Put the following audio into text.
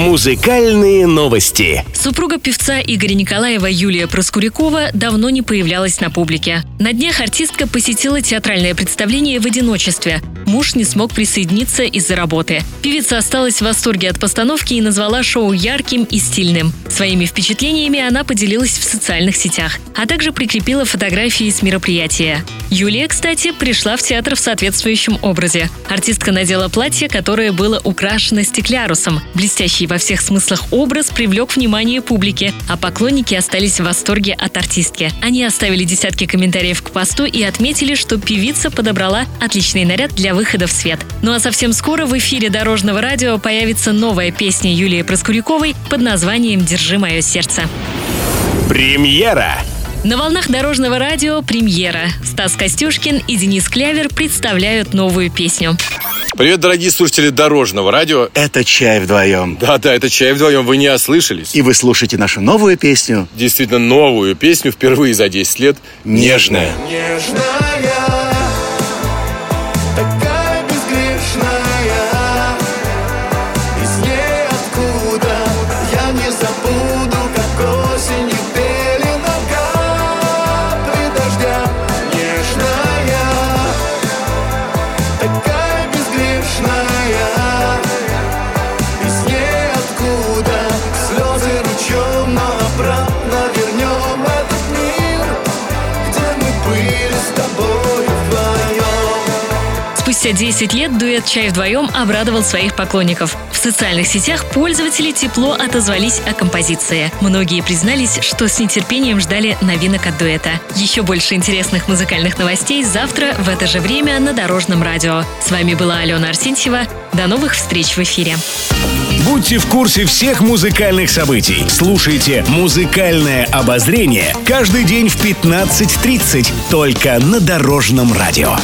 Музыкальные новости. Супруга певца Игоря Николаева Юлия Проскурякова давно не появлялась на публике. На днях артистка посетила театральное представление в одиночестве. Муж не смог присоединиться из-за работы. Певица осталась в восторге от постановки и назвала шоу ярким и стильным. Своими впечатлениями она поделилась в социальных сетях, а также прикрепила фотографии с мероприятия. Юлия, кстати, пришла в театр в соответствующем образе. Артистка надела платье, которое было украшено стеклярусом. Блестящий во всех смыслах образ привлек внимание публики, а поклонники остались в восторге от артистки. Они оставили десятки комментариев к посту и отметили, что певица подобрала отличный наряд для выхода в свет. Ну а совсем скоро в эфире Дорожного радио появится новая песня Юлии Проскуряковой под названием «Держи мое сердце». Премьера. На волнах Дорожного радио премьера. Стас Костюшкин и Денис Клявер представляют новую песню. Привет, дорогие слушатели Дорожного радио. Это «Чай вдвоем». Да-да, это «Чай вдвоем», вы не ослышались. И вы слушаете нашу новую песню Действительно новую песню впервые за 10 лет «Нежная». Нежная, такая Спустя 10 лет дуэт «Чай вдвоем» обрадовал своих поклонников. В социальных сетях пользователи тепло отозвались о композиции. Многие признались, что с нетерпением ждали новинок от дуэта. Еще больше интересных музыкальных новостей завтра в это же время на Дорожном радио. С вами была Алена Арсентьева. До новых встреч в эфире. Будьте в курсе всех музыкальных событий. Слушайте «Музыкальное обозрение» каждый день в 15.30 только на Дорожном радио.